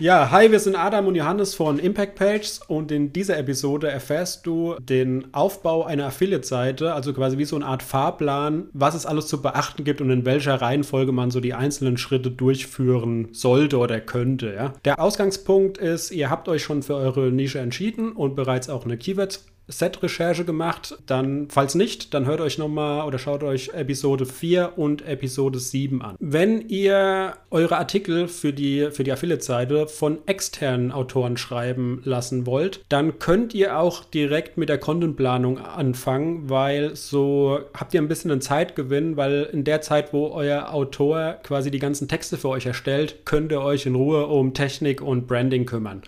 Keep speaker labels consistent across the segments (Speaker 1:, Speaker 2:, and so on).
Speaker 1: Ja, hi, wir sind Adam und Johannes von Impact Pages und in dieser Episode erfährst du den Aufbau einer Affiliate-Seite, also quasi wie so eine Art Fahrplan, was es alles zu beachten gibt und in welcher Reihenfolge man so die einzelnen Schritte durchführen sollte oder könnte. Ja? Der Ausgangspunkt ist, ihr habt euch schon für eure Nische entschieden und bereits auch eine Keyword Set-Recherche gemacht. Dann, falls nicht, dann hört euch nochmal oder schaut euch Episode 4 und Episode 7 an. Wenn ihr eure Artikel für die, für die Affiliate-Seite von externen Autoren schreiben lassen wollt, dann könnt ihr auch direkt mit der Contentplanung anfangen, weil so habt ihr ein bisschen einen Zeitgewinn, weil in der Zeit, wo euer Autor quasi die ganzen Texte für euch erstellt, könnt ihr euch in Ruhe um Technik und Branding kümmern.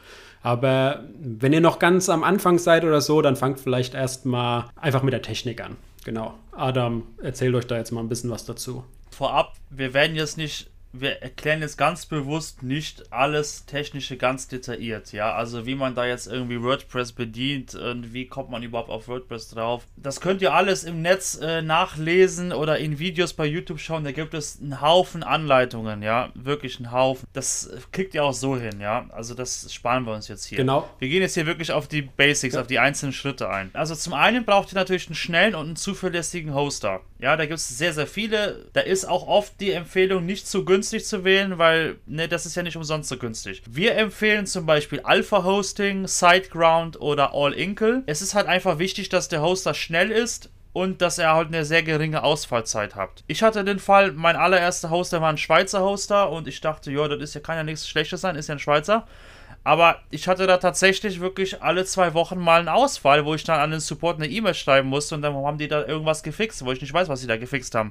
Speaker 1: Aber wenn ihr noch ganz am Anfang seid oder so, dann fangt vielleicht erstmal einfach mit der Technik an. Genau. Adam, erzählt euch da jetzt mal ein bisschen was dazu.
Speaker 2: Vorab, wir werden jetzt nicht wir erklären jetzt ganz bewusst nicht alles Technische ganz detailliert, ja. Also wie man da jetzt irgendwie WordPress bedient und wie kommt man überhaupt auf WordPress drauf. Das könnt ihr alles im Netz äh, nachlesen oder in Videos bei YouTube schauen. Da gibt es einen Haufen Anleitungen, ja. Wirklich einen Haufen. Das kriegt ihr auch so hin, ja. Also das sparen wir uns jetzt hier.
Speaker 1: Genau.
Speaker 2: Wir gehen jetzt hier wirklich auf die Basics, ja. auf die einzelnen Schritte ein. Also zum einen braucht ihr natürlich einen schnellen und einen zuverlässigen Hoster. Ja, da gibt es sehr, sehr viele. Da ist auch oft die Empfehlung nicht zu günstig günstig zu wählen, weil, ne, das ist ja nicht umsonst so günstig. Wir empfehlen zum Beispiel Alpha Hosting, SiteGround oder All Inkle. Es ist halt einfach wichtig, dass der Hoster schnell ist und dass er halt eine sehr geringe Ausfallzeit hat. Ich hatte den Fall, mein allererster Hoster war ein Schweizer Hoster und ich dachte, ja, das ist ja kann ja nichts Schlechtes sein, ist ja ein Schweizer. Aber ich hatte da tatsächlich wirklich alle zwei Wochen mal einen Ausfall, wo ich dann an den Support eine E-Mail schreiben musste und dann haben die da irgendwas gefixt, wo ich nicht weiß, was sie da gefixt haben.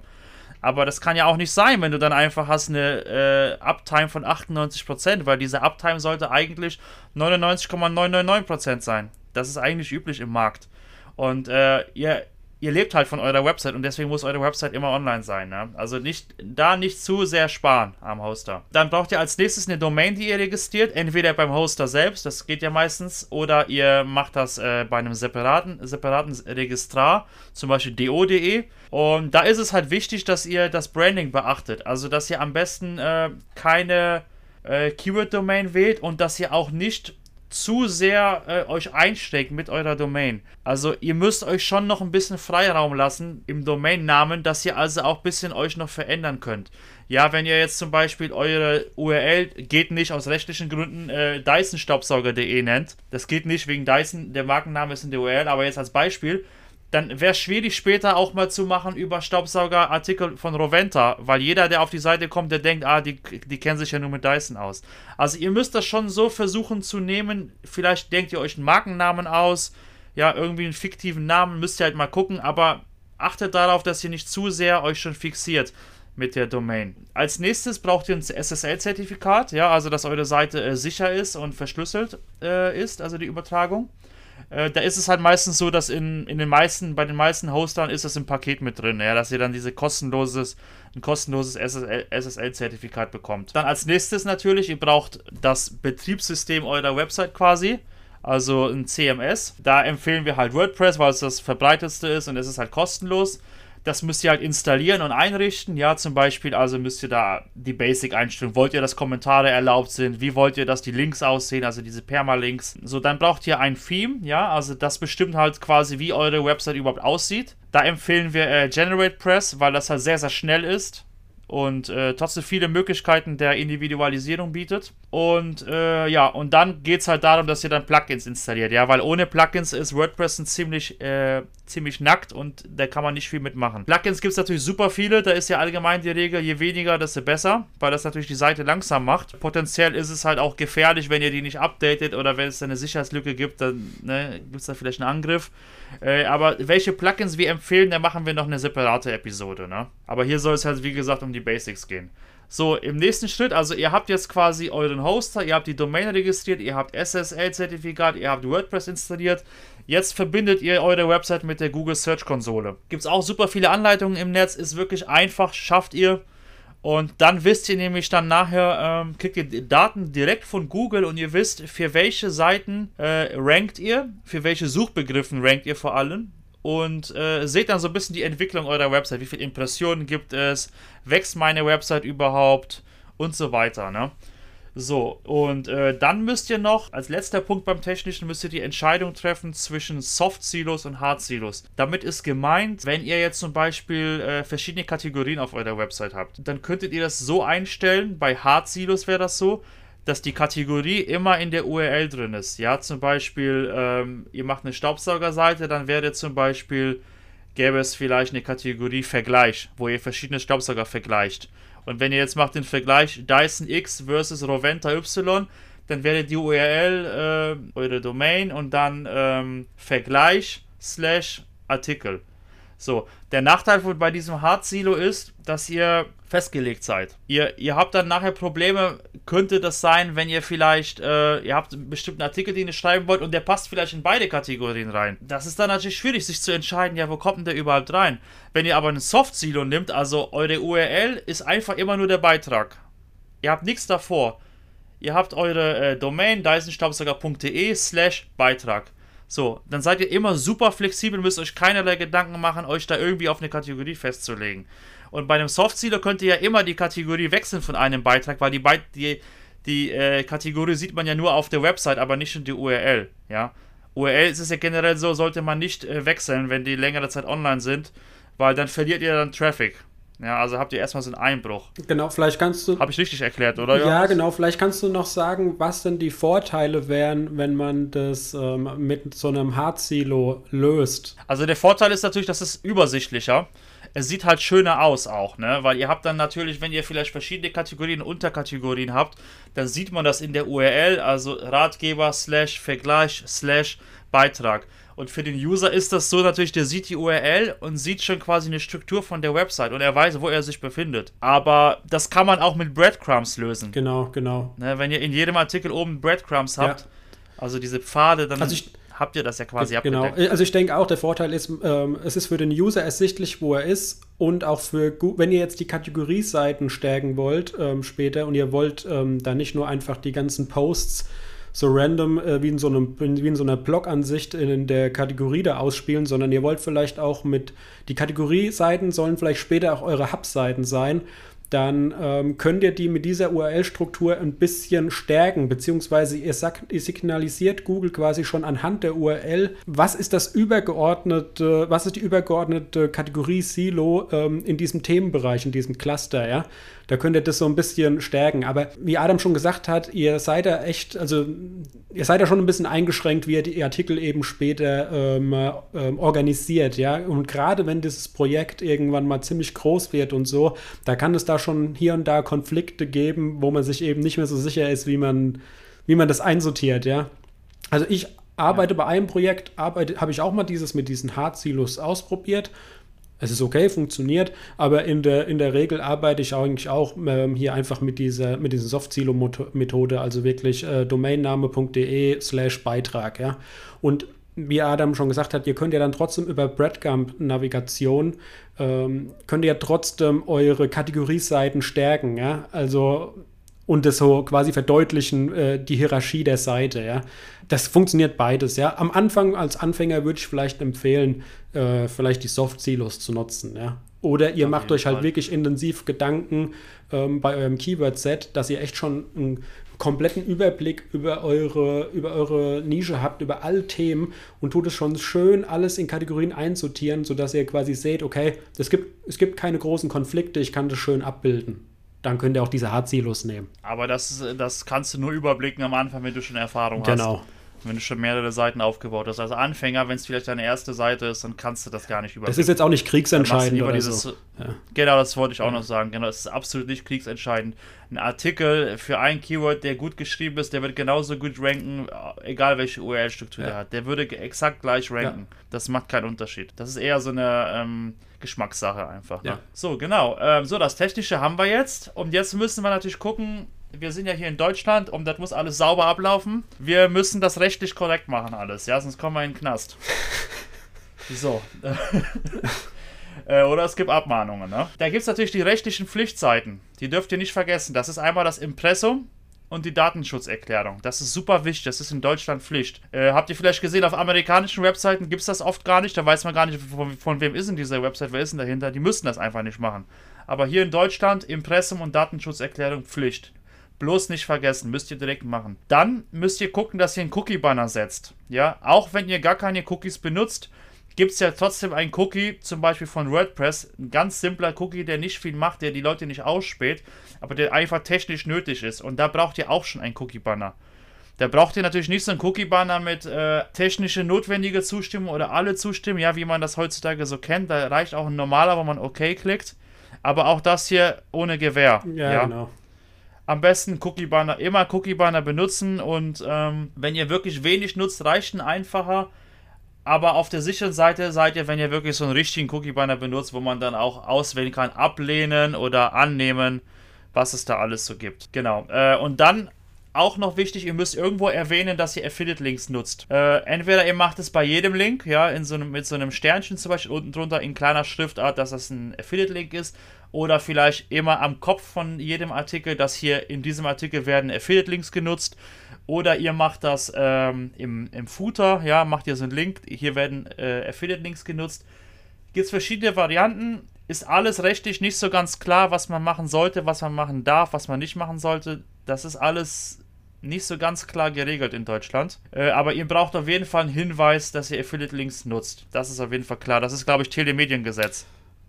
Speaker 2: Aber das kann ja auch nicht sein, wenn du dann einfach hast eine äh, Uptime von 98%, weil diese Uptime sollte eigentlich 99,999% sein. Das ist eigentlich üblich im Markt. Und äh, ihr ihr lebt halt von eurer Website und deswegen muss eure Website immer online sein. Ne? Also nicht, da nicht zu sehr sparen am Hoster. Dann braucht ihr als nächstes eine Domain, die ihr registriert, entweder beim Hoster selbst, das geht ja meistens, oder ihr macht das äh, bei einem separaten, separaten Registrar, zum Beispiel do.de. Und da ist es halt wichtig, dass ihr das Branding beachtet. Also, dass ihr am besten äh, keine äh, Keyword-Domain wählt und dass ihr auch nicht zu sehr äh, euch einschränkt mit eurer Domain. Also ihr müsst euch schon noch ein bisschen Freiraum lassen im Domainnamen, dass ihr also auch ein bisschen euch noch verändern könnt. Ja, wenn ihr jetzt zum Beispiel eure URL geht nicht aus rechtlichen Gründen äh, Dyson-Staubsauger.de nennt, das geht nicht wegen Dyson, der Markenname ist in der URL, aber jetzt als Beispiel, dann wäre schwierig später auch mal zu machen über Staubsaugerartikel von Roventa, weil jeder, der auf die Seite kommt, der denkt, ah, die, die kennen sich ja nur mit Dyson aus. Also ihr müsst das schon so versuchen zu nehmen, vielleicht denkt ihr euch einen Markennamen aus, ja, irgendwie einen fiktiven Namen, müsst ihr halt mal gucken, aber achtet darauf, dass ihr nicht zu sehr euch schon fixiert mit der Domain. Als nächstes braucht ihr ein SSL-Zertifikat, ja, also dass eure Seite äh, sicher ist und verschlüsselt äh, ist, also die Übertragung. Äh, da ist es halt meistens so, dass in, in den meisten, bei den meisten Hostern ist das im Paket mit drin, ja, dass ihr dann diese kostenloses, ein kostenloses SSL-Zertifikat bekommt. Dann als nächstes natürlich, ihr braucht das Betriebssystem eurer Website quasi also ein CMS. Da empfehlen wir halt WordPress, weil es das verbreitetste ist und es ist halt kostenlos. Das müsst ihr halt installieren und einrichten. Ja, zum Beispiel, also müsst ihr da die Basic-Einstellung. Wollt ihr, dass Kommentare erlaubt sind? Wie wollt ihr, dass die Links aussehen? Also diese Permalinks. So, dann braucht ihr ein Theme. Ja, also das bestimmt halt quasi, wie eure Website überhaupt aussieht. Da empfehlen wir äh, GeneratePress, weil das halt sehr, sehr schnell ist und äh, trotzdem viele Möglichkeiten der Individualisierung bietet. Und äh, ja, und dann geht es halt darum, dass ihr dann Plugins installiert, ja, weil ohne Plugins ist WordPress ein ziemlich, äh, ziemlich nackt und da kann man nicht viel mitmachen. Plugins gibt es natürlich super viele, da ist ja allgemein die Regel, je weniger, desto besser, weil das natürlich die Seite langsam macht. Potenziell ist es halt auch gefährlich, wenn ihr die nicht updatet oder wenn es eine Sicherheitslücke gibt, dann ne, gibt es da vielleicht einen Angriff. Äh, aber welche Plugins wir empfehlen, da machen wir noch eine separate Episode, ne? Aber hier soll es halt, wie gesagt, um die Basics gehen. So, im nächsten Schritt, also ihr habt jetzt quasi euren Hoster, ihr habt die Domain registriert, ihr habt SSL-Zertifikat, ihr habt WordPress installiert. Jetzt verbindet ihr eure Website mit der Google Search Konsole. Gibt es auch super viele Anleitungen im Netz, ist wirklich einfach, schafft ihr. Und dann wisst ihr nämlich dann nachher, ähm, kriegt ihr Daten direkt von Google und ihr wisst, für welche Seiten äh, rankt ihr, für welche Suchbegriffen rankt ihr vor allem und äh, seht dann so ein bisschen die Entwicklung eurer Website. Wie viele Impressionen gibt es? Wächst meine Website überhaupt? Und so weiter. Ne? So, und äh, dann müsst ihr noch, als letzter Punkt beim Technischen, müsst ihr die Entscheidung treffen zwischen Soft-Silos und Hard-Silos. Damit ist gemeint, wenn ihr jetzt zum Beispiel äh, verschiedene Kategorien auf eurer Website habt, dann könntet ihr das so einstellen, bei Hard-Silos wäre das so, dass die Kategorie immer in der URL drin ist. Ja, zum Beispiel, ähm, ihr macht eine Staubsaugerseite, dann wäre zum Beispiel, gäbe es vielleicht eine Kategorie Vergleich, wo ihr verschiedene Staubsauger vergleicht. Und wenn ihr jetzt macht den Vergleich Dyson X versus Roventa Y, dann wäre die URL äh, eure Domain und dann ähm, Vergleich slash Artikel. So, der Nachteil bei diesem Hard-Silo ist, dass ihr festgelegt seid. Ihr, ihr habt dann nachher Probleme, könnte das sein, wenn ihr vielleicht, äh, ihr habt einen bestimmten Artikel, den ihr schreiben wollt und der passt vielleicht in beide Kategorien rein. Das ist dann natürlich schwierig, sich zu entscheiden, ja, wo kommt denn der überhaupt rein? Wenn ihr aber einen Soft-Silo nimmt, also eure URL ist einfach immer nur der Beitrag. Ihr habt nichts davor. Ihr habt eure äh, Domain dysonstaubsauger.de slash Beitrag. So, dann seid ihr immer super flexibel, müsst euch keinerlei Gedanken machen, euch da irgendwie auf eine Kategorie festzulegen. Und bei einem Soft-Sealer könnt ihr ja immer die Kategorie wechseln von einem Beitrag, weil die, Be die, die äh, Kategorie sieht man ja nur auf der Website, aber nicht in die URL. Ja? URL ist es ja generell so, sollte man nicht äh, wechseln, wenn die längere Zeit online sind, weil dann verliert ihr dann Traffic. Ja, also habt ihr erstmal so einen Einbruch.
Speaker 1: Genau, vielleicht kannst du.
Speaker 2: Habe ich richtig erklärt, oder?
Speaker 1: Ja, genau. Vielleicht kannst du noch sagen, was denn die Vorteile wären, wenn man das ähm, mit so einem Hard-Silo löst.
Speaker 2: Also der Vorteil ist natürlich, dass es übersichtlicher. Es sieht halt schöner aus auch, ne? Weil ihr habt dann natürlich, wenn ihr vielleicht verschiedene Kategorien, Unterkategorien habt, dann sieht man das in der URL, also Ratgeber slash Vergleich slash Beitrag. Und für den User ist das so natürlich, der sieht die URL und sieht schon quasi eine Struktur von der Website und er weiß, wo er sich befindet. Aber das kann man auch mit Breadcrumbs lösen.
Speaker 1: Genau, genau.
Speaker 2: Ne, wenn ihr in jedem Artikel oben Breadcrumbs habt, ja. also diese Pfade, dann. Also habt ihr das ja quasi
Speaker 1: genau. abgedeckt. Also ich denke auch, der Vorteil ist, ähm, es ist für den User ersichtlich, wo er ist und auch für, wenn ihr jetzt die Kategorieseiten stärken wollt ähm, später und ihr wollt ähm, da nicht nur einfach die ganzen Posts so random äh, wie, in so einem, wie in so einer Blog-Ansicht in der Kategorie da ausspielen, sondern ihr wollt vielleicht auch mit, die Kategorieseiten sollen vielleicht später auch eure Hub-Seiten sein dann ähm, könnt ihr die mit dieser URL-Struktur ein bisschen stärken, beziehungsweise ihr, sagt, ihr, signalisiert Google quasi schon anhand der URL, was ist das übergeordnete, was ist die übergeordnete Kategorie Silo ähm, in diesem Themenbereich, in diesem Cluster, ja. Da könnt ihr das so ein bisschen stärken. Aber wie Adam schon gesagt hat, ihr seid da echt, also ihr seid da schon ein bisschen eingeschränkt, wie ihr die Artikel eben später ähm, ähm, organisiert, ja. Und gerade wenn dieses Projekt irgendwann mal ziemlich groß wird und so, da kann es da schon hier und da Konflikte geben, wo man sich eben nicht mehr so sicher ist, wie man, wie man das einsortiert, ja. Also ich arbeite ja. bei einem Projekt, habe ich auch mal dieses mit diesen Hard-Silos ausprobiert es ist okay, funktioniert, aber in der, in der Regel arbeite ich eigentlich auch ähm, hier einfach mit dieser, mit dieser Soft-Silo-Methode, also wirklich äh, domainname.de slash Beitrag, ja. Und wie Adam schon gesagt hat, ihr könnt ja dann trotzdem über Breadcamp-Navigation, ähm, könnt ihr ja trotzdem eure Kategorieseiten stärken, ja. Also und das so quasi verdeutlichen, äh, die Hierarchie der Seite, ja. Das funktioniert beides, ja. Am Anfang als Anfänger würde ich vielleicht empfehlen, äh, vielleicht die Soft-Silos zu nutzen, ja. Oder ihr Auf macht euch halt Fall. wirklich intensiv Gedanken ähm, bei eurem Keyword-Set, dass ihr echt schon einen kompletten Überblick über eure, über eure Nische habt, über alle Themen und tut es schon schön, alles in Kategorien einsortieren, sodass ihr quasi seht, okay, es gibt, es gibt keine großen Konflikte, ich kann das schön abbilden dann könnt ihr auch diese Hard-Silos nehmen.
Speaker 2: Aber das, das kannst du nur überblicken am Anfang, wenn du schon Erfahrung genau. hast. Genau wenn du schon mehrere Seiten aufgebaut hast. Als Anfänger, wenn es vielleicht deine erste Seite ist, dann kannst du das gar nicht überblicken.
Speaker 1: Das ist jetzt auch nicht kriegsentscheidend oder
Speaker 2: dieses, so. Ja. Genau, das wollte ich auch ja. noch sagen. Genau, es ist absolut nicht kriegsentscheidend. Ein Artikel für ein Keyword, der gut geschrieben ist, der wird genauso gut ranken, egal welche URL-Struktur ja. der hat. Der würde exakt gleich ranken. Das macht keinen Unterschied. Das ist eher so eine ähm, Geschmackssache einfach. Ne? So, genau. Ähm, so, das Technische haben wir jetzt. Und jetzt müssen wir natürlich gucken, wir sind ja hier in Deutschland und das muss alles sauber ablaufen. Wir müssen das rechtlich korrekt machen, alles, ja, sonst kommen wir in den Knast. So. Äh, oder es gibt Abmahnungen, ne? Da gibt es natürlich die rechtlichen Pflichtseiten. Die dürft ihr nicht vergessen. Das ist einmal das Impressum und die Datenschutzerklärung. Das ist super wichtig. Das ist in Deutschland Pflicht. Äh, habt ihr vielleicht gesehen, auf amerikanischen Webseiten gibt es das oft gar nicht. Da weiß man gar nicht, von, von, wem ist denn diese Website, wer ist denn dahinter. Die müssen das einfach nicht machen. Aber hier in Deutschland Impressum und Datenschutzerklärung Pflicht. Bloß nicht vergessen, müsst ihr direkt machen. Dann müsst ihr gucken, dass ihr einen Cookie-Banner setzt. Ja, auch wenn ihr gar keine Cookies benutzt, gibt es ja trotzdem einen Cookie, zum Beispiel von WordPress. Ein ganz simpler Cookie, der nicht viel macht, der die Leute nicht ausspäht, aber der einfach technisch nötig ist. Und da braucht ihr auch schon einen Cookie-Banner. Da braucht ihr natürlich nicht so einen Cookie-Banner mit äh, technische notwendige Zustimmung oder alle zustimmen, ja, wie man das heutzutage so kennt. Da reicht auch ein normaler, wo man OK klickt. Aber auch das hier ohne Gewähr. Ja, ja. genau. Am besten Cookie-Banner, immer Cookie-Banner benutzen und ähm, wenn ihr wirklich wenig nutzt, reicht ein einfacher. Aber auf der sicheren Seite seid ihr, wenn ihr wirklich so einen richtigen Cookie-Banner benutzt, wo man dann auch auswählen kann, ablehnen oder annehmen, was es da alles so gibt. Genau. Äh, und dann auch noch wichtig, ihr müsst irgendwo erwähnen, dass ihr Affiliate-Links nutzt. Äh, entweder ihr macht es bei jedem Link, ja, in so einem, mit so einem Sternchen zum Beispiel unten drunter in kleiner Schriftart, dass das ein Affiliate-Link ist. Oder vielleicht immer am Kopf von jedem Artikel, dass hier in diesem Artikel werden Affiliate-Links genutzt. Oder ihr macht das ähm, im, im Footer, ja, macht ihr so einen Link, hier werden äh, Affiliate-Links genutzt. Gibt es verschiedene Varianten, ist alles rechtlich nicht so ganz klar, was man machen sollte, was man machen darf, was man nicht machen sollte. Das ist alles nicht so ganz klar geregelt in Deutschland. Äh, aber ihr braucht auf jeden Fall einen Hinweis, dass ihr Affiliate-Links nutzt. Das ist auf jeden Fall klar. Das ist, glaube ich, Telemediengesetz.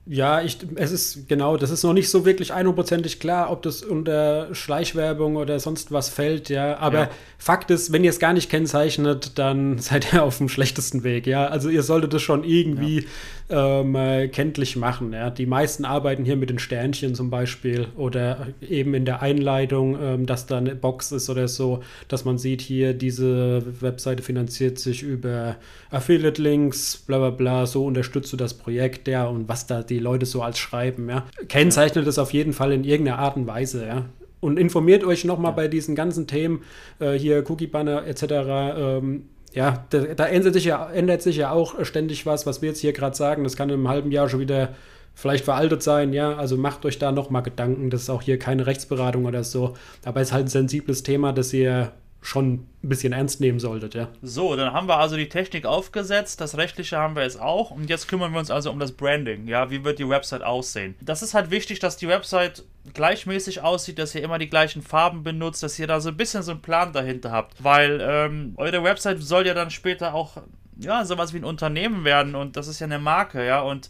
Speaker 1: Ja, ich, es ist genau, das ist noch nicht so wirklich einhundertprozentig klar, ob das unter Schleichwerbung oder sonst was fällt, ja. Aber ja. Fakt ist, wenn ihr es gar nicht kennzeichnet, dann seid ihr auf dem schlechtesten Weg, ja. Also ihr solltet es schon irgendwie ja. ähm, äh, kenntlich machen, ja. Die meisten arbeiten hier mit den Sternchen zum Beispiel oder eben in der Einleitung, ähm, dass da eine Box ist oder so, dass man sieht hier, diese Webseite finanziert sich über Affiliate-Links, bla bla bla, so unterstützt du das Projekt, ja, und was da die die Leute so als schreiben, ja. Kennzeichnet es auf jeden Fall in irgendeiner Art und Weise, ja. Und informiert euch nochmal ja. bei diesen ganzen Themen, äh, hier Cookie-Banner etc., ähm, ja, da, da, ändert, sich ja, ändert sich ja auch ständig was, was wir jetzt hier gerade sagen. Das kann in einem halben Jahr schon wieder vielleicht veraltet sein, ja. Also macht euch da nochmal Gedanken. Das ist auch hier keine Rechtsberatung oder so. Aber es ist halt ein sensibles Thema, das ihr schon ein bisschen ernst nehmen solltet, ja.
Speaker 2: So, dann haben wir also die Technik aufgesetzt, das Rechtliche haben wir jetzt auch und jetzt kümmern wir uns also um das Branding, ja, wie wird die Website aussehen. Das ist halt wichtig, dass die Website gleichmäßig aussieht, dass ihr immer die gleichen Farben benutzt, dass ihr da so ein bisschen so einen Plan dahinter habt, weil ähm, eure Website soll ja dann später auch, ja, sowas wie ein Unternehmen werden und das ist ja eine Marke, ja, und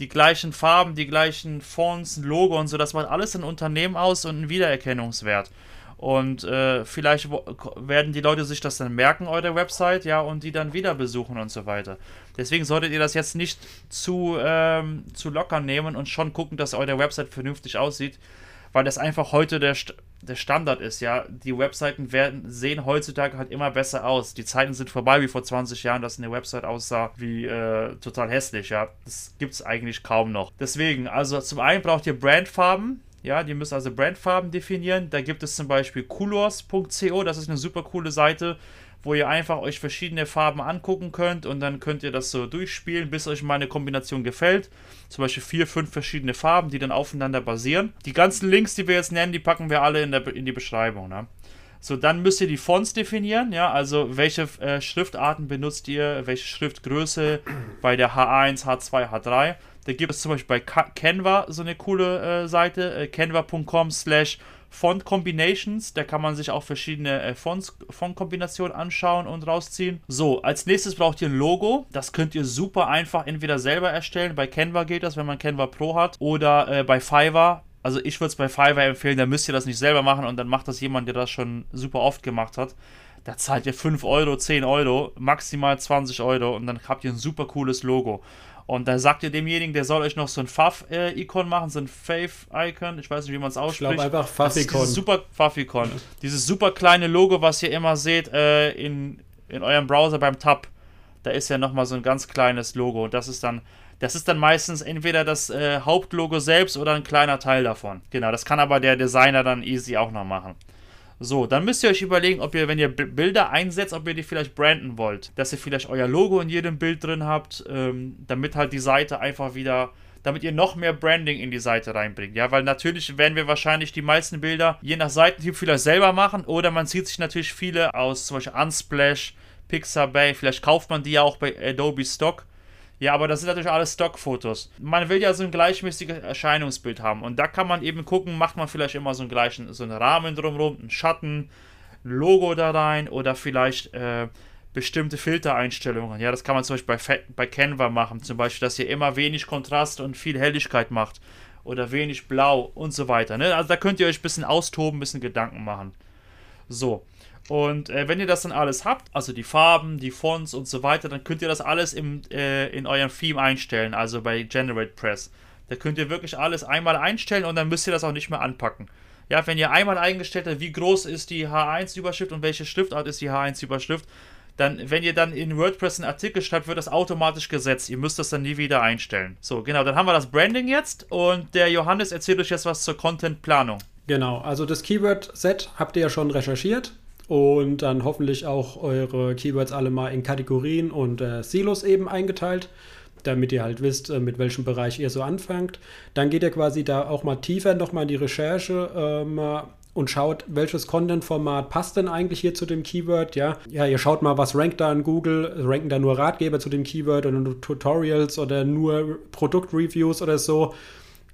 Speaker 2: die gleichen Farben, die gleichen Fonts, Logo und so, das macht alles ein Unternehmen aus und einen Wiedererkennungswert. Und äh, vielleicht werden die Leute sich das dann merken, eure Website, ja, und die dann wieder besuchen und so weiter. Deswegen solltet ihr das jetzt nicht zu, ähm, zu locker nehmen und schon gucken, dass eure Website vernünftig aussieht, weil das einfach heute der, St der Standard ist, ja. Die Webseiten werden, sehen heutzutage halt immer besser aus. Die Zeiten sind vorbei, wie vor 20 Jahren, dass eine Website aussah wie äh, total hässlich, ja. Das gibt es eigentlich kaum noch. Deswegen, also zum einen braucht ihr Brandfarben, ja, die müssen also Brandfarben definieren. Da gibt es zum Beispiel colors.co, das ist eine super coole Seite, wo ihr einfach euch verschiedene Farben angucken könnt und dann könnt ihr das so durchspielen, bis euch mal eine Kombination gefällt. Zum Beispiel vier, fünf verschiedene Farben, die dann aufeinander basieren. Die ganzen Links, die wir jetzt nennen, die packen wir alle in, der, in die Beschreibung. Ne? So, dann müsst ihr die Fonts definieren, ja, also welche äh, Schriftarten benutzt ihr, welche Schriftgröße bei der H1, H2, H3. Da gibt es zum Beispiel bei Canva so eine coole äh, Seite, äh, canva.com slash Font Combinations. Da kann man sich auch verschiedene äh, Fonts, Fontkombinationen anschauen und rausziehen. So, als nächstes braucht ihr ein Logo. Das könnt ihr super einfach entweder selber erstellen. Bei Canva geht das, wenn man Canva Pro hat. Oder äh, bei Fiverr. Also ich würde es bei Fiverr empfehlen, da müsst ihr das nicht selber machen und dann macht das jemand, der das schon super oft gemacht hat. Da zahlt ihr 5 Euro, 10 Euro, maximal 20 Euro und dann habt ihr ein super cooles Logo. Und da sagt ihr demjenigen, der soll euch noch so ein Fav-Icon machen, so ein Faith-Icon. Ich weiß nicht, wie man es ausspricht. Ich
Speaker 1: glaube einfach Fav-Icon.
Speaker 2: Super Fav-Icon. Dieses super kleine Logo, was ihr immer seht äh, in, in eurem Browser beim Tab. Da ist ja nochmal so ein ganz kleines Logo. Und das ist dann. Das ist dann meistens entweder das äh, Hauptlogo selbst oder ein kleiner Teil davon. Genau, das kann aber der Designer dann easy auch noch machen. So, dann müsst ihr euch überlegen, ob ihr, wenn ihr Bilder einsetzt, ob ihr die vielleicht branden wollt. Dass ihr vielleicht euer Logo in jedem Bild drin habt, ähm, damit halt die Seite einfach wieder damit ihr noch mehr Branding in die Seite reinbringt. Ja, weil natürlich werden wir wahrscheinlich die meisten Bilder je nach Seitentyp vielleicht selber machen oder man zieht sich natürlich viele aus zum Beispiel Unsplash, Pixabay, vielleicht kauft man die ja auch bei Adobe Stock. Ja, aber das sind natürlich alles Stockfotos. Man will ja so ein gleichmäßiges Erscheinungsbild haben. Und da kann man eben gucken, macht man vielleicht immer so einen gleichen, so einen Rahmen drumherum, einen Schatten, ein Logo da rein oder vielleicht äh, bestimmte Filtereinstellungen. Ja, das kann man zum Beispiel bei, bei Canva machen. Zum Beispiel, dass ihr immer wenig Kontrast und viel Helligkeit macht. Oder wenig Blau und so weiter. Ne? Also da könnt ihr euch ein bisschen austoben, ein bisschen Gedanken machen. So. Und äh, wenn ihr das dann alles habt, also die Farben, die Fonts und so weiter, dann könnt ihr das alles im, äh, in eurem Theme einstellen, also bei Generate Press. Da könnt ihr wirklich alles einmal einstellen und dann müsst ihr das auch nicht mehr anpacken. Ja, wenn ihr einmal eingestellt habt, wie groß ist die H1-Überschrift und welche Schriftart ist die H1-Überschrift, dann, wenn ihr dann in WordPress einen Artikel schreibt, wird das automatisch gesetzt. Ihr müsst das dann nie wieder einstellen. So, genau, dann haben wir das Branding jetzt und der Johannes erzählt euch jetzt was zur Content-Planung.
Speaker 1: Genau, also das Keyword-Set habt ihr ja schon recherchiert und dann hoffentlich auch eure Keywords alle mal in Kategorien und äh, Silos eben eingeteilt, damit ihr halt wisst, äh, mit welchem Bereich ihr so anfangt. Dann geht ihr quasi da auch mal tiefer nochmal in die Recherche ähm, und schaut, welches Content-Format passt denn eigentlich hier zu dem Keyword, ja. Ja, ihr schaut mal, was rankt da in Google, ranken da nur Ratgeber zu dem Keyword oder nur Tutorials oder nur Produktreviews oder so.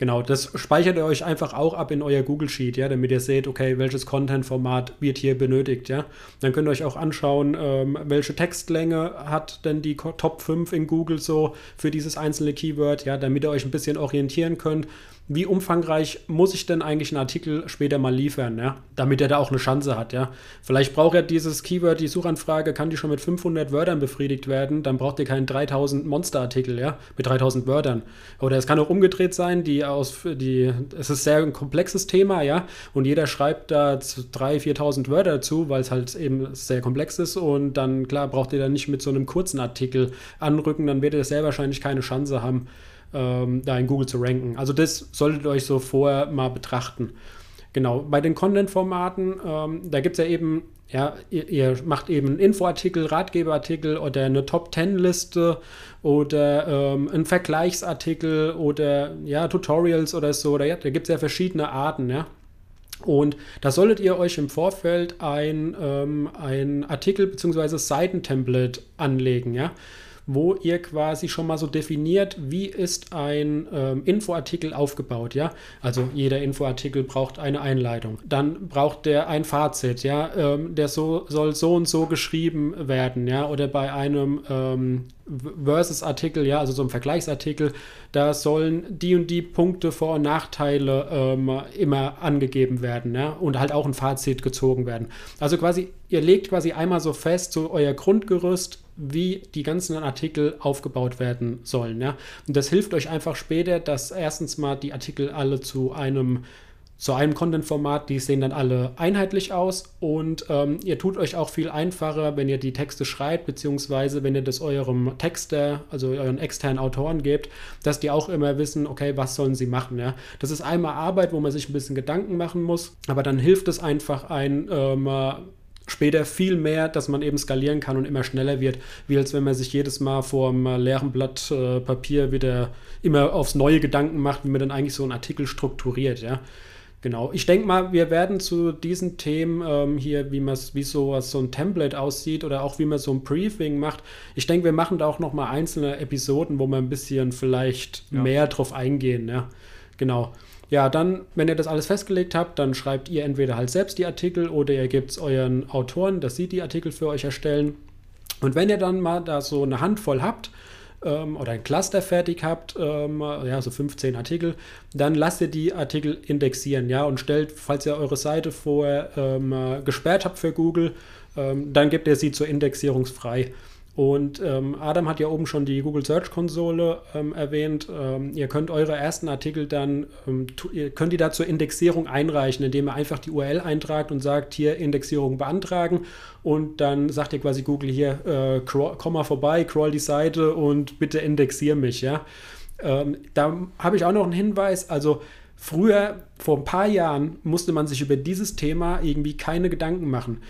Speaker 1: Genau, das speichert ihr euch einfach auch ab in euer Google Sheet, ja, damit ihr seht, okay, welches Content-Format wird hier benötigt, ja. Dann könnt ihr euch auch anschauen, ähm, welche Textlänge hat denn die Top 5 in Google so für dieses einzelne Keyword, ja, damit ihr euch ein bisschen orientieren könnt wie umfangreich muss ich denn eigentlich einen Artikel später mal liefern, ja? damit er da auch eine Chance hat. Ja? Vielleicht braucht er dieses Keyword, die Suchanfrage, kann die schon mit 500 Wörtern befriedigt werden, dann braucht ihr keinen 3000 Monsterartikel ja? mit 3000 Wörtern. Oder es kann auch umgedreht sein, die aus, die, es ist sehr ein komplexes Thema, ja, und jeder schreibt da 3.000, 4.000 Wörter dazu, weil es halt eben sehr komplex ist und dann, klar, braucht ihr dann nicht mit so einem kurzen Artikel anrücken, dann werdet ihr sehr wahrscheinlich keine Chance haben, ähm, da in Google zu ranken. Also das solltet ihr euch so vorher mal betrachten. Genau, bei den Content-Formaten, ähm, da gibt es ja eben, ja, ihr, ihr, macht eben einen Infoartikel, Ratgeberartikel oder eine Top-10-Liste oder ähm, einen Vergleichsartikel oder ja, Tutorials oder so. Da, ja, da gibt es ja verschiedene Arten, ja. Und da solltet ihr euch im Vorfeld ein, ähm, ein Artikel bzw. Seitentemplate anlegen, ja wo ihr quasi schon mal so definiert, wie ist ein ähm, Infoartikel aufgebaut, ja. Also jeder Infoartikel braucht eine Einleitung. Dann braucht der ein Fazit, ja. Ähm, der so, soll so und so geschrieben werden, ja. Oder bei einem ähm, Versus-Artikel, ja, also so ein Vergleichsartikel, da sollen die und die Punkte, Vor- und Nachteile ähm, immer angegeben werden, ja, und halt auch ein Fazit gezogen werden. Also quasi, ihr legt quasi einmal so fest, so euer Grundgerüst, wie die ganzen Artikel aufgebaut werden sollen. Ja? Und das hilft euch einfach später, dass erstens mal die Artikel alle zu einem zu einem Content-Format, die sehen dann alle einheitlich aus und ähm, ihr tut euch auch viel einfacher, wenn ihr die Texte schreibt, beziehungsweise wenn ihr das eurem Texter, also euren externen Autoren gebt, dass die auch immer wissen, okay, was sollen sie machen. Ja? Das ist einmal Arbeit, wo man sich ein bisschen Gedanken machen muss, aber dann hilft es einfach ein ähm, später viel mehr, dass man eben skalieren kann und immer schneller wird, wie als wenn man sich jedes Mal vor einem leeren Blatt äh, Papier wieder immer aufs neue Gedanken macht, wie man dann eigentlich so einen Artikel strukturiert, ja. Genau. Ich denke mal, wir werden zu diesen Themen ähm, hier, wie man wie so, so ein Template aussieht oder auch wie man so ein Briefing macht. Ich denke, wir machen da auch noch mal einzelne Episoden, wo wir ein bisschen vielleicht ja. mehr drauf eingehen. Ja, genau. Ja, dann, wenn ihr das alles festgelegt habt, dann schreibt ihr entweder halt selbst die Artikel oder ihr gebt es euren Autoren, dass sie die Artikel für euch erstellen. Und wenn ihr dann mal da so eine Handvoll habt, ähm, oder ein Cluster fertig habt, ähm, ja, so 15 Artikel, dann lasst ihr die Artikel indexieren, ja, und stellt, falls ihr eure Seite vorher ähm, gesperrt habt für Google, ähm, dann gebt ihr sie zur Indexierung frei. Und ähm, Adam hat ja oben schon die Google Search Konsole ähm, erwähnt. Ähm, ihr könnt eure ersten Artikel dann, ähm, ihr könnt die da zur Indexierung einreichen, indem ihr einfach die URL eintragt und sagt, hier Indexierung beantragen. Und dann sagt ihr quasi Google hier, äh, komm mal vorbei, crawl die Seite und bitte indexier mich. Ja? Ähm, da habe ich auch noch einen Hinweis. Also früher, vor ein paar Jahren, musste man sich über dieses Thema irgendwie keine Gedanken machen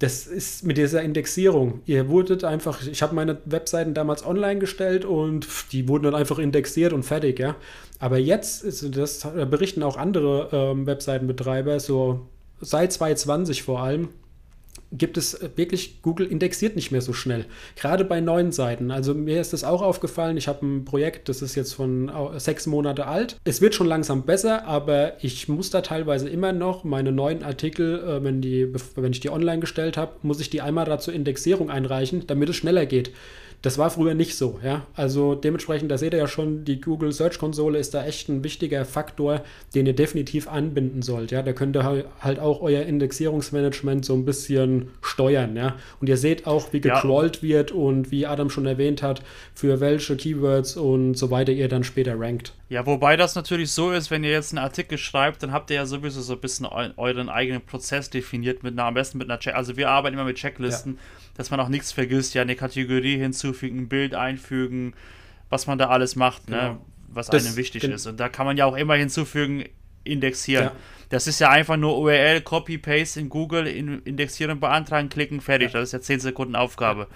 Speaker 1: das ist mit dieser Indexierung. Ihr wurdet einfach, ich habe meine Webseiten damals online gestellt und die wurden dann einfach indexiert und fertig, ja. Aber jetzt ist das, berichten auch andere ähm, Webseitenbetreiber, so seit 2020 vor allem, gibt es wirklich, Google indexiert nicht mehr so schnell. Gerade bei neuen Seiten. Also mir ist das auch aufgefallen. Ich habe ein Projekt, das ist jetzt von sechs Monate alt. Es wird schon langsam besser, aber ich muss da teilweise immer noch meine neuen Artikel, äh, wenn, die, wenn ich die online gestellt habe, muss ich die einmal dazu Indexierung einreichen, damit es schneller geht. Das war früher nicht so, ja. Also dementsprechend, da seht ihr ja schon, die Google Search Konsole ist da echt ein wichtiger Faktor, den ihr definitiv anbinden sollt, ja. Da könnt ihr halt auch euer Indexierungsmanagement so ein bisschen steuern, ja. Und ihr seht auch, wie gecrawlt ja. wird und wie Adam schon erwähnt hat, für welche Keywords und so weiter ihr dann später rankt.
Speaker 2: Ja, wobei das natürlich so ist, wenn ihr jetzt einen Artikel schreibt, dann habt ihr ja sowieso so ein bisschen euren eigenen Prozess definiert mit einer, am besten mit einer Check. Also wir arbeiten immer mit Checklisten. Ja dass man auch nichts vergisst, ja, eine Kategorie hinzufügen, ein Bild einfügen, was man da alles macht, ne, genau. was das, einem wichtig ist. Und da kann man ja auch immer hinzufügen, indexieren. Ja. Das ist ja einfach nur URL, Copy, Paste in Google, in, indexieren, beantragen, klicken, fertig. Das ist ja 10 Sekunden Aufgabe.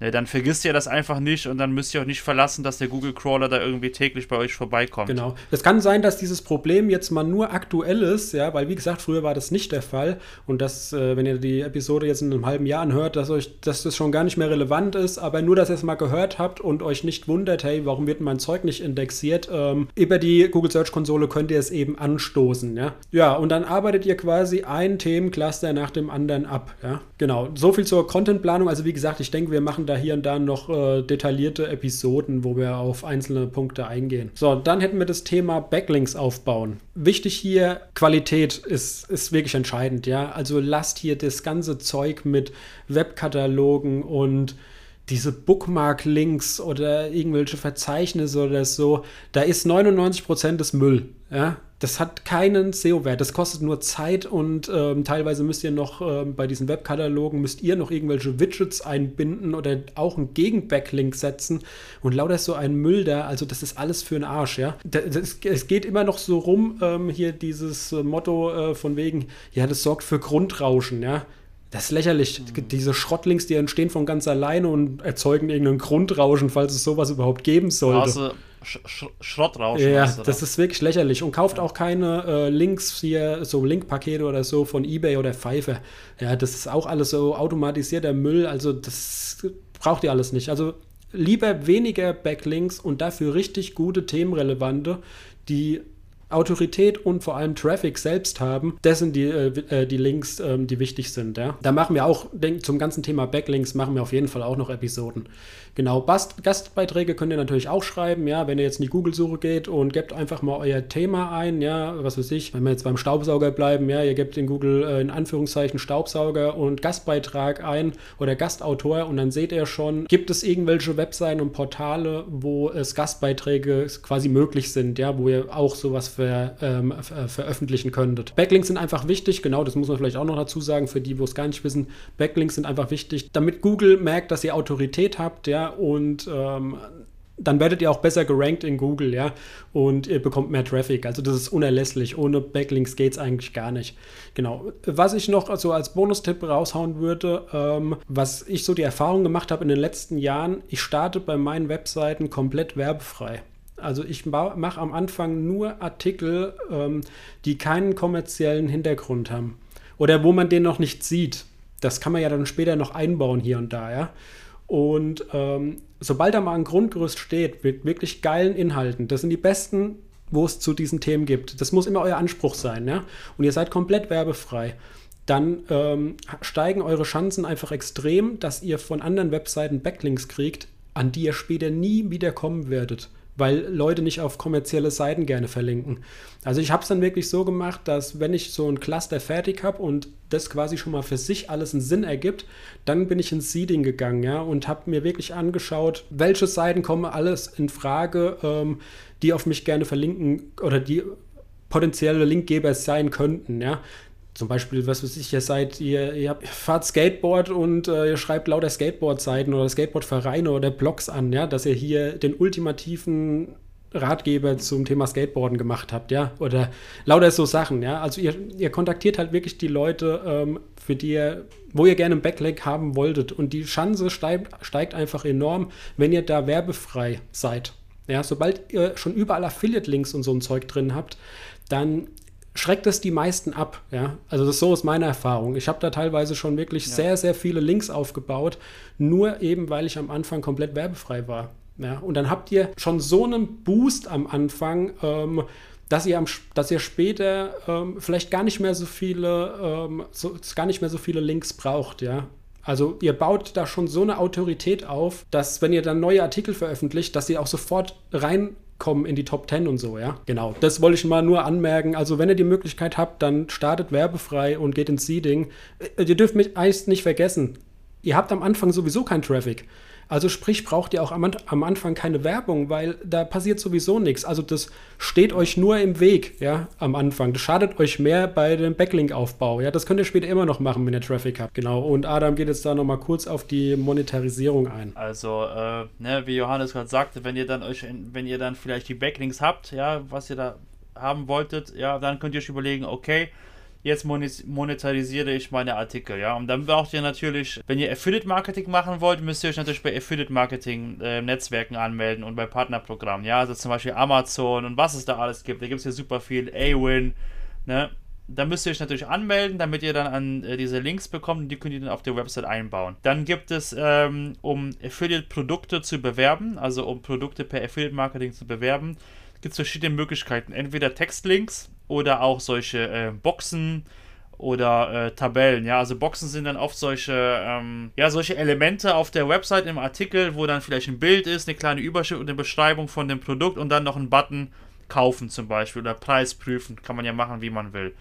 Speaker 2: Ne, dann vergisst ihr das einfach nicht und dann müsst ihr auch nicht verlassen, dass der Google Crawler da irgendwie täglich bei euch vorbeikommt.
Speaker 1: Genau. Es kann sein, dass dieses Problem jetzt mal nur aktuell ist, ja, weil wie gesagt, früher war das nicht der Fall und dass, äh, wenn ihr die Episode jetzt in einem halben Jahr anhört, dass euch, dass das schon gar nicht mehr relevant ist, aber nur, dass ihr es mal gehört habt und euch nicht wundert, hey, warum wird mein Zeug nicht indexiert? Ähm, über die Google Search Konsole könnt ihr es eben anstoßen, ja. Ja, und dann arbeitet ihr quasi ein Themencluster nach dem anderen ab, ja. Genau. So viel zur Contentplanung. Also wie gesagt, ich denke, wir machen da hier und da noch äh, detaillierte Episoden, wo wir auf einzelne Punkte eingehen. So, dann hätten wir das Thema Backlinks aufbauen. Wichtig hier, Qualität ist, ist wirklich entscheidend, ja. Also lasst hier das ganze Zeug mit Webkatalogen und diese Bookmark-Links oder irgendwelche Verzeichnisse oder so, da ist 99% des Müll. Ja? Das hat keinen SEO-Wert. Das kostet nur Zeit und ähm, teilweise müsst ihr noch ähm, bei diesen Webkatalogen müsst ihr noch irgendwelche Widgets einbinden oder auch einen Gegen-Backlink setzen und lauter so ein Müll da. Also das ist alles für den Arsch, ja. es geht immer noch so rum, ähm, hier dieses äh, Motto äh, von wegen, ja, das sorgt für Grundrauschen, ja. Das ist lächerlich. Mhm. Diese Schrottlinks, die entstehen von ganz alleine und erzeugen irgendeinen Grundrauschen, falls es sowas überhaupt geben sollte. Also
Speaker 2: Sch Sch Schrottrauschen.
Speaker 1: Ja, das ist wirklich lächerlich. Und kauft auch keine äh, Links hier, so Linkpakete oder so von Ebay oder Pfeife. Ja, das ist auch alles so automatisierter Müll. Also das braucht ihr alles nicht. Also lieber weniger Backlinks und dafür richtig gute themenrelevante, die Autorität und vor allem Traffic selbst haben, das sind die, äh, äh, die Links, ähm, die wichtig sind. Ja? Da machen wir auch, denk, zum ganzen Thema Backlinks machen wir auf jeden Fall auch noch Episoden. Genau, Bast Gastbeiträge könnt ihr natürlich auch schreiben, ja, wenn ihr jetzt in die Google-Suche geht und gebt einfach mal euer Thema ein, ja, was weiß ich, wenn wir jetzt beim Staubsauger bleiben, ja, ihr gebt in Google äh, in Anführungszeichen Staubsauger und Gastbeitrag ein oder Gastautor und dann seht ihr schon, gibt es irgendwelche Webseiten und Portale, wo es Gastbeiträge quasi möglich sind, ja, wo ihr auch sowas ähm, ver veröffentlichen könntet. Backlinks sind einfach wichtig, genau, das muss man vielleicht auch noch dazu sagen, für die, wo es gar nicht wissen, Backlinks sind einfach wichtig, damit Google merkt, dass ihr Autorität habt, ja, und ähm, dann werdet ihr auch besser gerankt in Google, ja, und ihr bekommt mehr Traffic. Also das ist unerlässlich. Ohne Backlinks geht es eigentlich gar nicht. Genau. Was ich noch so als Bonustipp raushauen würde, ähm, was ich so die Erfahrung gemacht habe in den letzten Jahren, ich starte bei meinen Webseiten komplett werbefrei. Also ich mache am Anfang nur Artikel, ähm, die keinen kommerziellen Hintergrund haben. Oder wo man den noch nicht sieht. Das kann man ja dann später noch einbauen hier und da, ja. Und ähm, sobald da mal ein Grundgerüst steht, mit wirklich geilen Inhalten, das sind die besten, wo es zu diesen Themen gibt. Das muss immer euer Anspruch sein, ja. Und ihr seid komplett werbefrei. Dann ähm, steigen eure Chancen einfach extrem, dass ihr von anderen Webseiten Backlinks kriegt, an die ihr später nie wieder kommen werdet weil Leute nicht auf kommerzielle Seiten gerne verlinken. Also ich habe es dann wirklich so gemacht, dass wenn ich so ein Cluster fertig habe und das quasi schon mal für sich alles einen Sinn ergibt, dann bin ich ins Seeding gegangen, ja, und habe mir wirklich angeschaut, welche Seiten kommen alles in Frage, ähm, die auf mich gerne verlinken oder die potenzielle Linkgeber sein könnten, ja. Zum Beispiel, was weiß ich, ihr seid, ihr, ihr fahrt Skateboard und äh, ihr schreibt lauter Skateboard-Seiten oder Skateboard-Vereine oder Blogs an, ja, dass ihr hier den ultimativen Ratgeber zum Thema Skateboarden gemacht habt, ja, oder lauter so Sachen, ja. Also ihr, ihr kontaktiert halt wirklich die Leute, ähm, für die ihr, wo ihr gerne einen Backlink haben wolltet. Und die Chance steigt, steigt einfach enorm, wenn ihr da werbefrei seid. Ja, sobald ihr schon überall Affiliate-Links und so ein Zeug drin habt, dann schreckt es die meisten ab, ja. Also das so ist meine Erfahrung. Ich habe da teilweise schon wirklich ja. sehr, sehr viele Links aufgebaut, nur eben, weil ich am Anfang komplett werbefrei war. Ja, und dann habt ihr schon so einen Boost am Anfang, ähm, dass ihr, am, dass ihr später ähm, vielleicht gar nicht mehr so viele, ähm, so, gar nicht mehr so viele Links braucht, ja. Also ihr baut da schon so eine Autorität auf, dass wenn ihr dann neue Artikel veröffentlicht, dass sie auch sofort reinkommen in die Top 10 und so, ja. Genau. Das wollte ich mal nur anmerken. Also wenn ihr die Möglichkeit habt, dann startet werbefrei und geht ins Seeding. Äh, ihr dürft mich eigentlich nicht vergessen. Ihr habt am Anfang sowieso keinen Traffic. Also sprich, braucht ihr auch am, am, Anfang keine Werbung, weil da passiert sowieso nichts. Also das steht euch nur im Weg, ja, am Anfang. Das schadet euch mehr bei dem Backlink-Aufbau. Ja, das könnt ihr später immer noch machen, wenn ihr Traffic habt. Genau. Und Adam geht jetzt da nochmal kurz auf die Monetarisierung ein.
Speaker 2: Also, äh, ne, wie Johannes gerade sagte, wenn ihr dann euch, wenn ihr dann vielleicht die Backlinks habt, ja, was ihr da haben wolltet, ja, dann könnt ihr euch überlegen, okay, jetzt monetarisiere ich meine Artikel, ja. Und dann braucht ihr natürlich, wenn ihr Affiliate Marketing machen wollt, müsst ihr euch natürlich bei Affiliate Marketing äh, Netzwerken anmelden und bei Partnerprogrammen, ja. Also zum Beispiel Amazon und was es da alles gibt. Da gibt es ja super viel, A-Win, ne. Da müsst ihr euch natürlich anmelden, damit ihr dann an äh, diese Links bekommt und die könnt ihr dann auf der Website einbauen. Dann gibt es, ähm, um Affiliate-Produkte zu bewerben, also um Produkte per Affiliate-Marketing zu bewerben, gibt es verschiedene Möglichkeiten. Entweder Textlinks oder auch solche äh, Boxen oder äh, Tabellen. Ja, also Boxen sind dann oft solche, ähm, ja, solche Elemente auf der Website im Artikel, wo dann vielleicht ein Bild ist, eine kleine Überschrift und eine Beschreibung von dem Produkt und dann noch ein Button kaufen zum Beispiel oder Preis prüfen. Kann man ja machen, wie man will.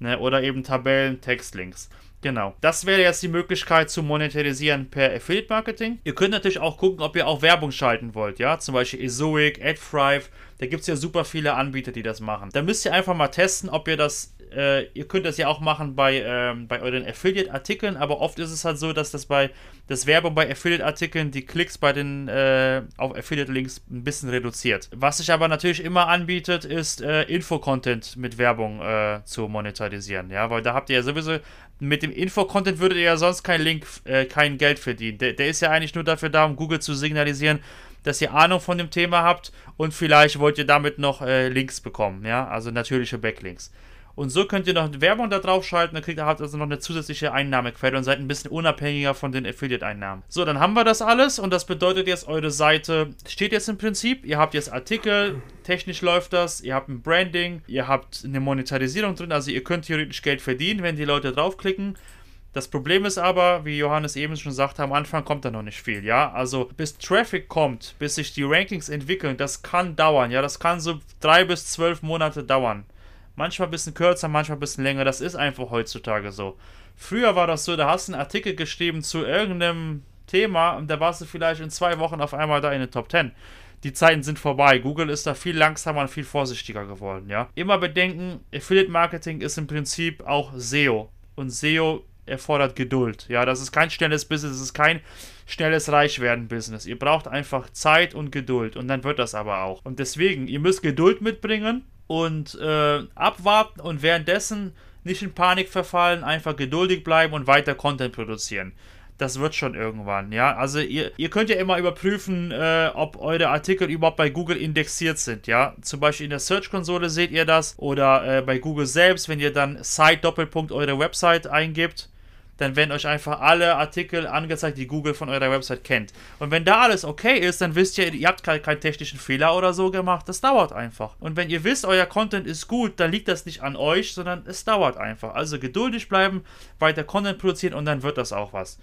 Speaker 2: Ne? Oder eben Tabellen, Textlinks. Genau. Das wäre jetzt die Möglichkeit zu monetarisieren per Affiliate Marketing. Ihr könnt natürlich auch gucken, ob ihr auch Werbung schalten wollt, ja. Zum Beispiel Ezoic, AdThrive. Da gibt es ja super viele Anbieter, die das machen. Da müsst ihr einfach mal testen, ob ihr das äh, ihr könnt das ja auch machen bei, ähm, bei euren Affiliate-Artikeln, aber oft ist es halt so, dass das bei das Werbung bei Affiliate-Artikeln die Klicks bei den äh, auf Affiliate-Links ein bisschen reduziert. Was sich aber natürlich immer anbietet, ist äh, Info-Content mit Werbung äh, zu monetarisieren, ja, weil da habt ihr ja sowieso mit dem Info-Content würdet ihr ja sonst kein Link, äh, kein Geld verdienen. Der, der ist ja eigentlich nur dafür da, um Google zu signalisieren, dass ihr Ahnung von dem Thema habt und vielleicht wollt ihr damit noch äh, Links bekommen, ja, also natürliche Backlinks. Und so könnt ihr noch Werbung da drauf schalten, dann kriegt ihr also noch eine zusätzliche Einnahmequelle und seid ein bisschen unabhängiger von den Affiliate-Einnahmen. So, dann haben wir das alles und das bedeutet jetzt, eure Seite steht jetzt im Prinzip. Ihr habt jetzt Artikel, technisch läuft das, ihr habt ein Branding, ihr habt eine Monetarisierung drin, also ihr könnt theoretisch Geld verdienen, wenn die Leute draufklicken. Das Problem ist aber, wie Johannes eben schon sagte, am Anfang kommt da noch nicht viel, ja. Also bis Traffic kommt, bis sich die Rankings entwickeln, das kann dauern, ja. Das kann so drei bis zwölf Monate dauern. Manchmal ein bisschen kürzer, manchmal ein bisschen länger. Das ist einfach heutzutage so. Früher war das so, da hast du einen Artikel geschrieben zu irgendeinem Thema und da warst du vielleicht in zwei Wochen auf einmal da in den Top 10. Die Zeiten sind vorbei. Google ist da viel langsamer und viel vorsichtiger geworden, ja. Immer bedenken, Affiliate Marketing ist im Prinzip auch SEO. Und SEO erfordert Geduld. Ja, das ist kein schnelles Business, das ist kein schnelles Reichwerden-Business. Ihr braucht einfach Zeit und Geduld und dann wird das aber auch. Und deswegen, ihr müsst Geduld mitbringen und äh, abwarten und währenddessen nicht in Panik verfallen, einfach geduldig bleiben und weiter Content produzieren. Das wird schon irgendwann, ja. Also ihr, ihr könnt ja immer überprüfen, äh, ob eure Artikel überhaupt bei Google indexiert sind, ja. Zum Beispiel in der Search-Konsole seht ihr das oder äh, bei Google selbst, wenn ihr dann Site Doppelpunkt eure Website eingibt, dann werden euch einfach alle Artikel angezeigt, die Google von eurer Website kennt. Und wenn da alles okay ist, dann wisst ihr, ihr habt keinen, keinen technischen Fehler oder so gemacht. Das dauert einfach. Und wenn ihr wisst, euer Content ist gut, dann liegt das nicht an euch, sondern es dauert einfach. Also geduldig bleiben, weiter Content produzieren und dann wird das auch was.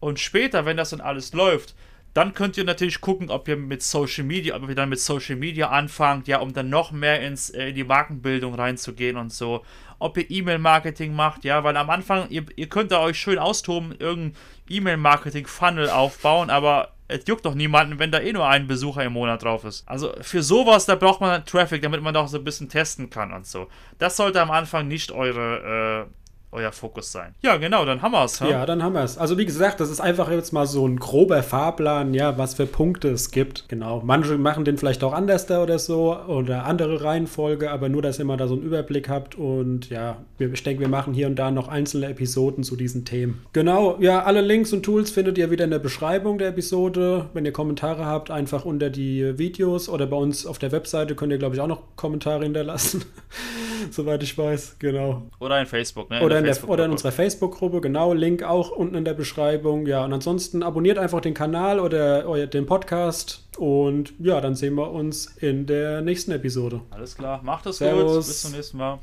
Speaker 2: Und später, wenn das dann alles läuft, dann könnt ihr natürlich gucken, ob ihr mit Social Media, ob ihr dann mit Social Media anfangt, ja, um dann noch mehr ins, äh, in die Markenbildung reinzugehen und so ob ihr E-Mail-Marketing macht, ja, weil am Anfang, ihr, ihr könnt da euch schön austoben, irgendein E-Mail-Marketing-Funnel aufbauen, aber es juckt doch niemanden, wenn da eh nur ein Besucher im Monat drauf ist. Also für sowas, da braucht man Traffic, damit man auch so ein bisschen testen kann und so. Das sollte am Anfang nicht eure, äh, euer Fokus sein. Ja, genau, dann haben wir es.
Speaker 1: Ja, dann haben wir es. Also wie gesagt, das ist einfach jetzt mal so ein grober Fahrplan, ja, was für Punkte es gibt. Genau. Manche machen den vielleicht auch anders da oder so oder andere Reihenfolge, aber nur, dass ihr mal da so einen Überblick habt und ja, ich denke, wir machen hier und da noch einzelne Episoden zu diesen Themen. Genau, ja, alle Links und Tools findet ihr wieder in der Beschreibung der Episode. Wenn ihr Kommentare habt, einfach unter die Videos oder bei uns auf der Webseite könnt ihr, glaube ich, auch noch Kommentare hinterlassen. Soweit ich weiß, genau.
Speaker 2: Oder in Facebook, ne?
Speaker 1: In oder, in der, oder in unserer Facebook-Gruppe, genau. Link auch unten in der Beschreibung. Ja, und ansonsten abonniert einfach den Kanal oder, oder den Podcast. Und ja, dann sehen wir uns in der nächsten Episode.
Speaker 2: Alles klar. Macht es gut. Bis zum nächsten Mal.